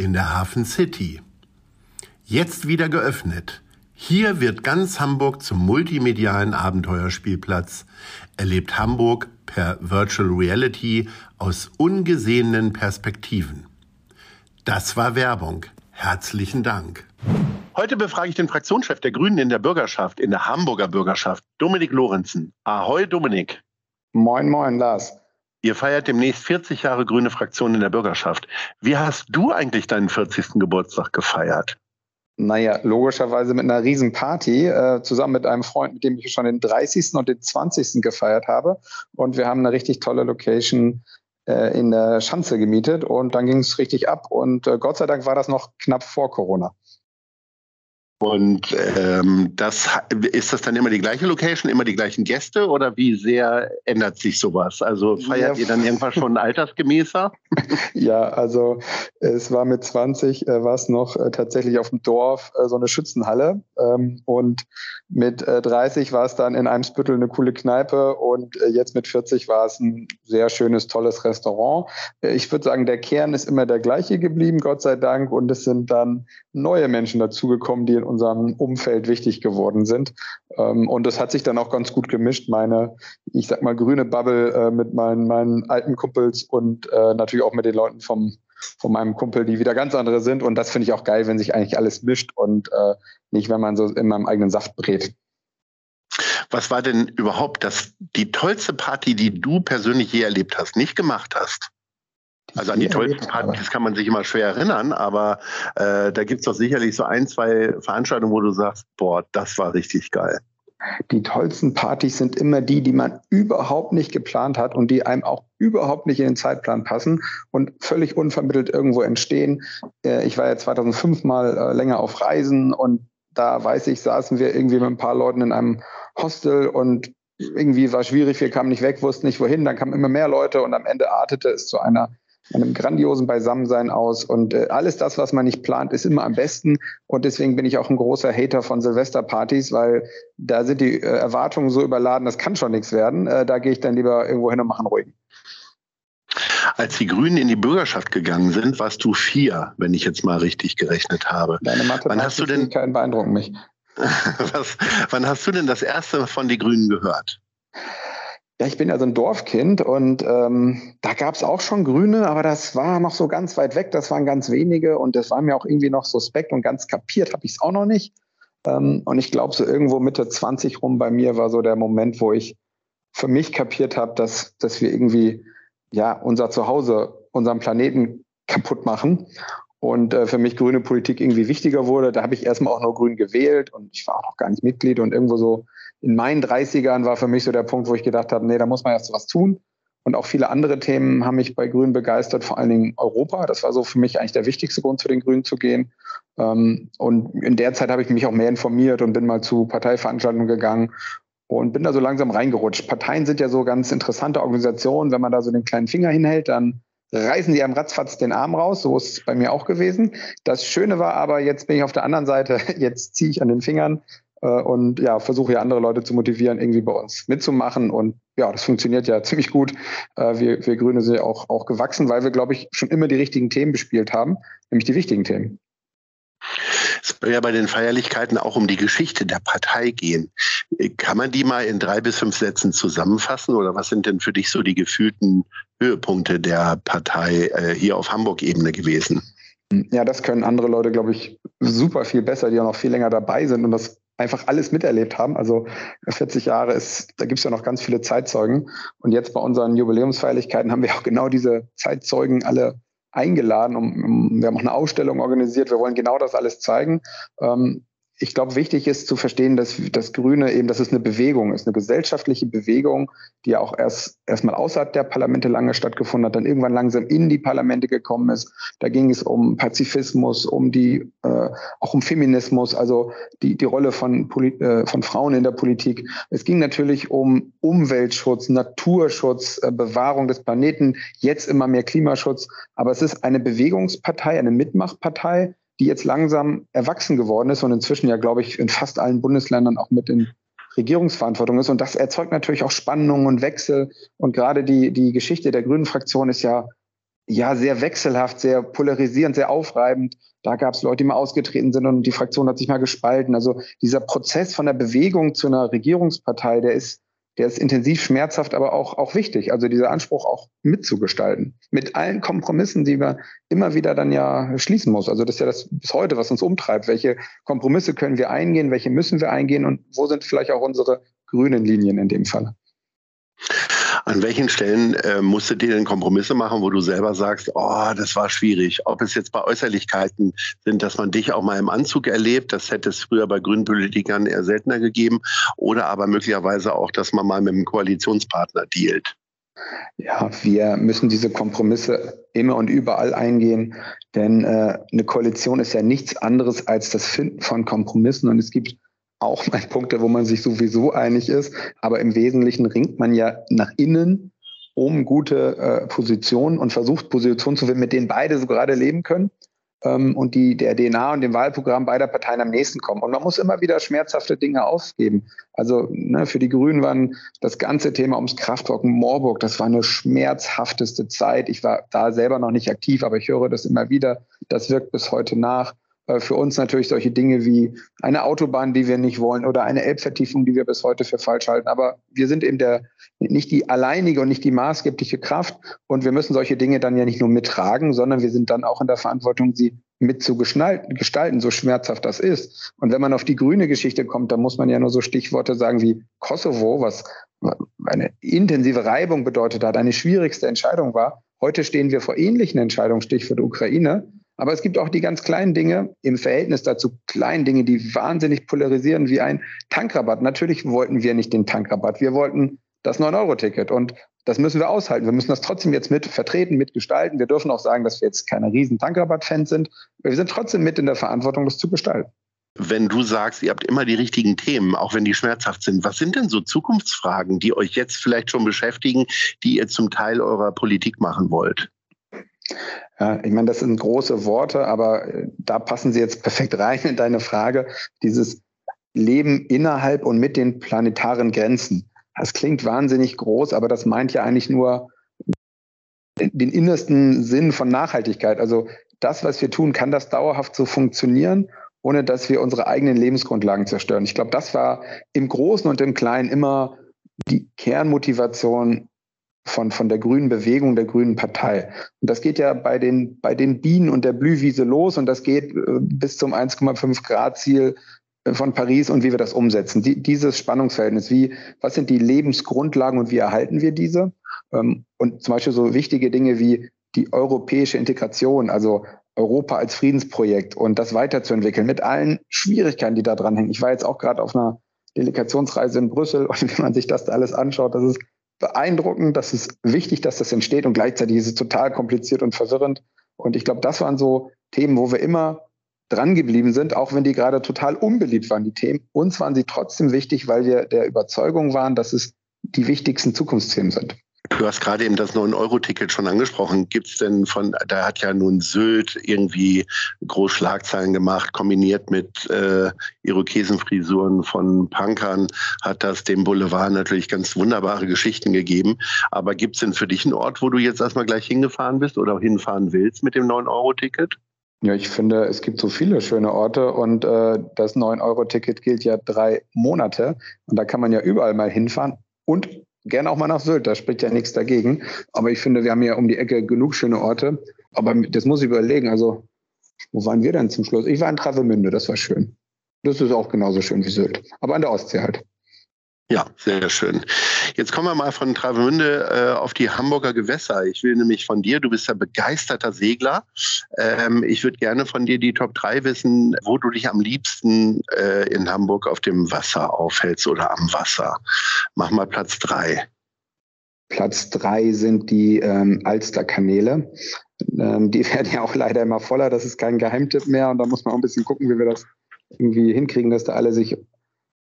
in der Hafen City. Jetzt wieder geöffnet. Hier wird ganz Hamburg zum multimedialen Abenteuerspielplatz. Erlebt Hamburg per Virtual Reality aus ungesehenen Perspektiven. Das war Werbung. Herzlichen Dank. Heute befrage ich den Fraktionschef der Grünen in der Bürgerschaft, in der Hamburger Bürgerschaft, Dominik Lorenzen. Ahoi, Dominik. Moin, moin, Lars. Ihr feiert demnächst 40 Jahre grüne Fraktion in der Bürgerschaft. Wie hast du eigentlich deinen 40. Geburtstag gefeiert? Naja, logischerweise mit einer Riesenparty, äh, zusammen mit einem Freund, mit dem ich schon den 30. und den 20. gefeiert habe. Und wir haben eine richtig tolle Location äh, in der Schanze gemietet und dann ging es richtig ab. Und äh, Gott sei Dank war das noch knapp vor Corona. Und ähm, das ist das dann immer die gleiche Location, immer die gleichen Gäste oder wie sehr ändert sich sowas? Also feiert ja. ihr dann irgendwann schon altersgemäßer? ja, also es war mit 20 äh, war es noch äh, tatsächlich auf dem Dorf äh, so eine Schützenhalle ähm, und mit äh, 30 war es dann in einem Spüttel eine coole Kneipe und äh, jetzt mit 40 war es ein sehr schönes, tolles Restaurant. Äh, ich würde sagen, der Kern ist immer der gleiche geblieben, Gott sei Dank, und es sind dann neue Menschen dazugekommen, die in unserem Umfeld wichtig geworden sind. Ähm, und das hat sich dann auch ganz gut gemischt. Meine, ich sag mal, grüne Bubble äh, mit meinen, meinen alten Kumpels und äh, natürlich auch mit den Leuten vom, von meinem Kumpel, die wieder ganz andere sind. Und das finde ich auch geil, wenn sich eigentlich alles mischt und äh, nicht, wenn man so in meinem eigenen Saft brät. Was war denn überhaupt das, die tollste Party, die du persönlich je erlebt hast, nicht gemacht hast? Also an die tollsten Partys kann man sich immer schwer erinnern, aber äh, da gibt es doch sicherlich so ein, zwei Veranstaltungen, wo du sagst, boah, das war richtig geil. Die tollsten Partys sind immer die, die man überhaupt nicht geplant hat und die einem auch überhaupt nicht in den Zeitplan passen und völlig unvermittelt irgendwo entstehen. Äh, ich war ja 2005 mal äh, länger auf Reisen und da weiß ich, saßen wir irgendwie mit ein paar Leuten in einem Hostel und irgendwie war schwierig, wir kamen nicht weg, wussten nicht wohin, dann kamen immer mehr Leute und am Ende artete es zu einer einem grandiosen Beisammensein aus. Und äh, alles das, was man nicht plant, ist immer am besten. Und deswegen bin ich auch ein großer Hater von Silvesterpartys, weil da sind die äh, Erwartungen so überladen, das kann schon nichts werden. Äh, da gehe ich dann lieber irgendwo hin und mache einen ruhigen. Als die Grünen in die Bürgerschaft gegangen sind, warst du vier, wenn ich jetzt mal richtig gerechnet habe. Deine Mathe wann hast du denn beeindrucken mich. was, wann hast du denn das erste von den Grünen gehört? Ja, ich bin ja so ein Dorfkind und ähm, da gab es auch schon Grüne, aber das war noch so ganz weit weg, das waren ganz wenige und das war mir auch irgendwie noch suspekt und ganz kapiert habe ich es auch noch nicht. Ähm, und ich glaube, so irgendwo Mitte 20 rum bei mir war so der Moment, wo ich für mich kapiert habe, dass, dass wir irgendwie ja unser Zuhause, unseren Planeten kaputt machen und äh, für mich grüne Politik irgendwie wichtiger wurde. Da habe ich erstmal auch nur grün gewählt und ich war auch noch gar nicht Mitglied und irgendwo so in meinen 30ern war für mich so der Punkt, wo ich gedacht habe, nee, da muss man erst was tun. Und auch viele andere Themen haben mich bei Grünen begeistert, vor allen Dingen Europa. Das war so für mich eigentlich der wichtigste Grund, zu den Grünen zu gehen. Ähm, und in der Zeit habe ich mich auch mehr informiert und bin mal zu Parteiveranstaltungen gegangen und bin da so langsam reingerutscht. Parteien sind ja so ganz interessante Organisationen. Wenn man da so den kleinen Finger hinhält, dann reißen die einem ratzfatz den Arm raus. So ist es bei mir auch gewesen. Das Schöne war aber, jetzt bin ich auf der anderen Seite, jetzt ziehe ich an den Fingern und ja, versuche ja andere Leute zu motivieren, irgendwie bei uns mitzumachen. Und ja, das funktioniert ja ziemlich gut. Äh, wir, wir Grüne sind ja auch, auch gewachsen, weil wir, glaube ich, schon immer die richtigen Themen bespielt haben, nämlich die wichtigen Themen. Es soll ja bei den Feierlichkeiten auch um die Geschichte der Partei gehen. Kann man die mal in drei bis fünf Sätzen zusammenfassen oder was sind denn für dich so die gefühlten Höhepunkte der Partei äh, hier auf Hamburg-Ebene gewesen? Ja, das können andere Leute, glaube ich, super viel besser, die auch noch viel länger dabei sind und das einfach alles miterlebt haben. Also 40 Jahre ist, da gibt es ja noch ganz viele Zeitzeugen. Und jetzt bei unseren Jubiläumsfeierlichkeiten haben wir auch genau diese Zeitzeugen alle eingeladen. Um, um, wir haben auch eine Ausstellung organisiert. Wir wollen genau das alles zeigen. Ähm, ich glaube, wichtig ist zu verstehen, dass das Grüne eben, dass es eine Bewegung ist, eine gesellschaftliche Bewegung, die ja auch erst erstmal außerhalb der Parlamente lange stattgefunden hat, dann irgendwann langsam in die Parlamente gekommen ist. Da ging es um Pazifismus, um die, äh, auch um Feminismus, also die, die Rolle von, Poli äh, von Frauen in der Politik. Es ging natürlich um Umweltschutz, Naturschutz, äh, Bewahrung des Planeten, jetzt immer mehr Klimaschutz. Aber es ist eine Bewegungspartei, eine Mitmachpartei, die jetzt langsam erwachsen geworden ist und inzwischen ja, glaube ich, in fast allen Bundesländern auch mit in Regierungsverantwortung ist. Und das erzeugt natürlich auch Spannungen und Wechsel. Und gerade die, die Geschichte der Grünen Fraktion ist ja, ja sehr wechselhaft, sehr polarisierend, sehr aufreibend. Da gab es Leute, die mal ausgetreten sind und die Fraktion hat sich mal gespalten. Also dieser Prozess von der Bewegung zu einer Regierungspartei, der ist der ist intensiv schmerzhaft, aber auch, auch wichtig. Also dieser Anspruch auch mitzugestalten. Mit allen Kompromissen, die wir immer wieder dann ja schließen muss. Also das ist ja das bis heute, was uns umtreibt. Welche Kompromisse können wir eingehen? Welche müssen wir eingehen? Und wo sind vielleicht auch unsere grünen Linien in dem Fall? An welchen Stellen äh, musstet ihr denn Kompromisse machen, wo du selber sagst, oh, das war schwierig? Ob es jetzt bei Äußerlichkeiten sind, dass man dich auch mal im Anzug erlebt, das hätte es früher bei grünen Politikern eher seltener gegeben, oder aber möglicherweise auch, dass man mal mit einem Koalitionspartner dealt. Ja, wir müssen diese Kompromisse immer und überall eingehen, denn äh, eine Koalition ist ja nichts anderes als das Finden von Kompromissen und es gibt auch mal Punkte, wo man sich sowieso einig ist. Aber im Wesentlichen ringt man ja nach innen um gute äh, Positionen und versucht Positionen zu finden, mit denen beide so gerade leben können ähm, und die der DNA und dem Wahlprogramm beider Parteien am nächsten kommen. Und man muss immer wieder schmerzhafte Dinge aufgeben. Also ne, für die Grünen waren das ganze Thema ums Kraftwerk Moorburg, das war eine schmerzhafteste Zeit. Ich war da selber noch nicht aktiv, aber ich höre das immer wieder. Das wirkt bis heute nach. Äh, für uns natürlich solche Dinge wie eine Autobahn, die wir nicht wollen oder eine Elbvertiefung, die wir bis heute für falsch halten. Aber wir sind eben der, nicht die alleinige und nicht die maßgebliche Kraft. Und wir müssen solche Dinge dann ja nicht nur mittragen, sondern wir sind dann auch in der Verantwortung, sie mit zu gestalten, so schmerzhaft das ist. Und wenn man auf die grüne Geschichte kommt, dann muss man ja nur so Stichworte sagen wie Kosovo, was eine intensive Reibung bedeutet hat, eine schwierigste Entscheidung war. Heute stehen wir vor ähnlichen Entscheidungen, Stichwort Ukraine. Aber es gibt auch die ganz kleinen Dinge im Verhältnis dazu, kleinen Dinge, die wahnsinnig polarisieren, wie ein Tankrabatt. Natürlich wollten wir nicht den Tankrabatt. Wir wollten das 9-Euro-Ticket. Und das müssen wir aushalten. Wir müssen das trotzdem jetzt mit vertreten, mitgestalten. Wir dürfen auch sagen, dass wir jetzt keine riesen Tankrabatt-Fans sind. Wir sind trotzdem mit in der Verantwortung, das zu gestalten. Wenn du sagst, ihr habt immer die richtigen Themen, auch wenn die schmerzhaft sind, was sind denn so Zukunftsfragen, die euch jetzt vielleicht schon beschäftigen, die ihr zum Teil eurer Politik machen wollt? Ja, ich meine, das sind große Worte, aber äh, da passen sie jetzt perfekt rein in deine Frage. Dieses Leben innerhalb und mit den planetaren Grenzen. Das klingt wahnsinnig groß, aber das meint ja eigentlich nur den innersten Sinn von Nachhaltigkeit. Also das, was wir tun, kann das dauerhaft so funktionieren, ohne dass wir unsere eigenen Lebensgrundlagen zerstören. Ich glaube, das war im Großen und im Kleinen immer die Kernmotivation von, von der grünen Bewegung, der grünen Partei. Und das geht ja bei den, bei den Bienen und der Blühwiese los und das geht äh, bis zum 1,5 Grad Ziel äh, von Paris und wie wir das umsetzen. Die, dieses Spannungsverhältnis, wie, was sind die Lebensgrundlagen und wie erhalten wir diese? Ähm, und zum Beispiel so wichtige Dinge wie die europäische Integration, also Europa als Friedensprojekt und das weiterzuentwickeln mit allen Schwierigkeiten, die da dran hängen. Ich war jetzt auch gerade auf einer Delegationsreise in Brüssel und wenn man sich das da alles anschaut, das ist beeindruckend, das ist wichtig, dass das entsteht und gleichzeitig ist es total kompliziert und verwirrend. Und ich glaube, das waren so Themen, wo wir immer dran geblieben sind, auch wenn die gerade total unbeliebt waren, die Themen. Uns waren sie trotzdem wichtig, weil wir der Überzeugung waren, dass es die wichtigsten Zukunftsthemen sind. Du hast gerade eben das 9-Euro-Ticket schon angesprochen. Gibt es denn von, da hat ja nun Sylt irgendwie groß Schlagzeilen gemacht, kombiniert mit äh, Irokesenfrisuren von Punkern, hat das dem Boulevard natürlich ganz wunderbare Geschichten gegeben. Aber gibt es denn für dich einen Ort, wo du jetzt erstmal gleich hingefahren bist oder hinfahren willst mit dem 9-Euro-Ticket? Ja, ich finde, es gibt so viele schöne Orte und äh, das 9-Euro-Ticket gilt ja drei Monate und da kann man ja überall mal hinfahren und gerne auch mal nach Sylt, da spricht ja nichts dagegen. Aber ich finde, wir haben ja um die Ecke genug schöne Orte. Aber das muss ich überlegen. Also, wo waren wir denn zum Schluss? Ich war in Travemünde, das war schön. Das ist auch genauso schön wie Sylt. Aber an der Ostsee halt. Ja, sehr schön. Jetzt kommen wir mal von Travemünde äh, auf die Hamburger Gewässer. Ich will nämlich von dir, du bist ja begeisterter Segler. Ähm, ich würde gerne von dir die Top 3 wissen, wo du dich am liebsten äh, in Hamburg auf dem Wasser aufhältst oder am Wasser. Mach mal Platz 3. Platz 3 sind die ähm, Alsterkanäle. Ähm, die werden ja auch leider immer voller. Das ist kein Geheimtipp mehr. Und da muss man auch ein bisschen gucken, wie wir das irgendwie hinkriegen, dass da alle sich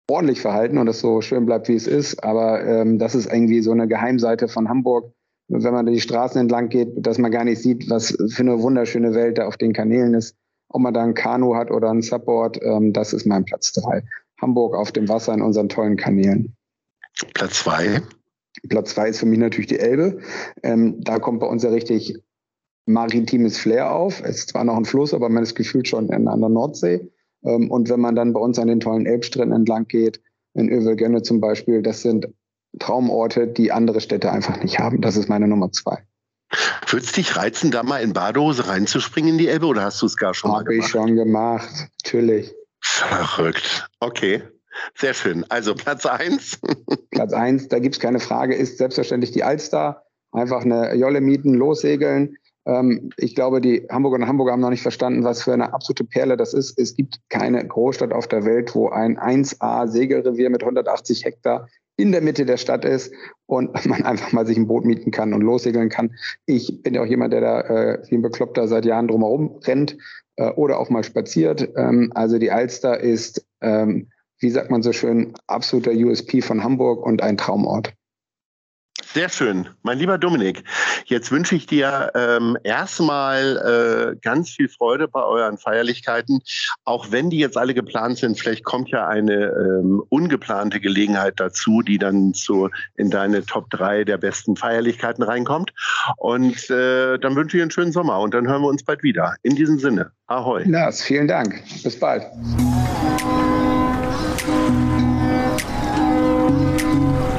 ordentlich verhalten und es so schön bleibt, wie es ist. Aber ähm, das ist irgendwie so eine Geheimseite von Hamburg. wenn man die Straßen entlang geht, dass man gar nicht sieht, was für eine wunderschöne Welt da auf den Kanälen ist. Ob man da ein Kanu hat oder ein Subboard, ähm, das ist mein Platz drei. Hamburg auf dem Wasser in unseren tollen Kanälen. Platz zwei. Platz zwei ist für mich natürlich die Elbe. Ähm, da kommt bei uns ja richtig maritimes Flair auf. Es ist zwar noch ein Fluss, aber man ist gefühlt schon in, an der Nordsee. Ähm, und wenn man dann bei uns an den tollen Elbstränden entlang geht, in Övelgönne zum Beispiel, das sind Traumorte, die andere Städte einfach nicht haben. Das ist meine Nummer zwei. Würde es dich reizen, da mal in Badehose reinzuspringen in die Elbe oder hast du es gar schon Hab mal gemacht? Habe ich schon gemacht, natürlich. Verrückt. Okay. Sehr schön. Also Platz eins. Platz eins, da gibt es keine Frage, ist selbstverständlich die Alster. Einfach eine Jolle mieten, lossegeln. Ähm, ich glaube, die Hamburger und Hamburger haben noch nicht verstanden, was für eine absolute Perle das ist. Es gibt keine Großstadt auf der Welt, wo ein 1A-Segelrevier mit 180 Hektar in der Mitte der Stadt ist und man einfach mal sich ein Boot mieten kann und lossegeln kann. Ich bin ja auch jemand, der da äh, wie ein Bekloppter seit Jahren drumherum rennt äh, oder auch mal spaziert. Ähm, also die Alster ist, ähm, wie sagt man so schön, absoluter USP von Hamburg und ein Traumort. Sehr schön. Mein lieber Dominik, jetzt wünsche ich dir ähm, erstmal äh, ganz viel Freude bei euren Feierlichkeiten. Auch wenn die jetzt alle geplant sind, vielleicht kommt ja eine ähm, ungeplante Gelegenheit dazu, die dann zu, in deine Top 3 der besten Feierlichkeiten reinkommt. Und äh, dann wünsche ich einen schönen Sommer und dann hören wir uns bald wieder. In diesem Sinne, ahoi. Lars, vielen Dank. Bis bald.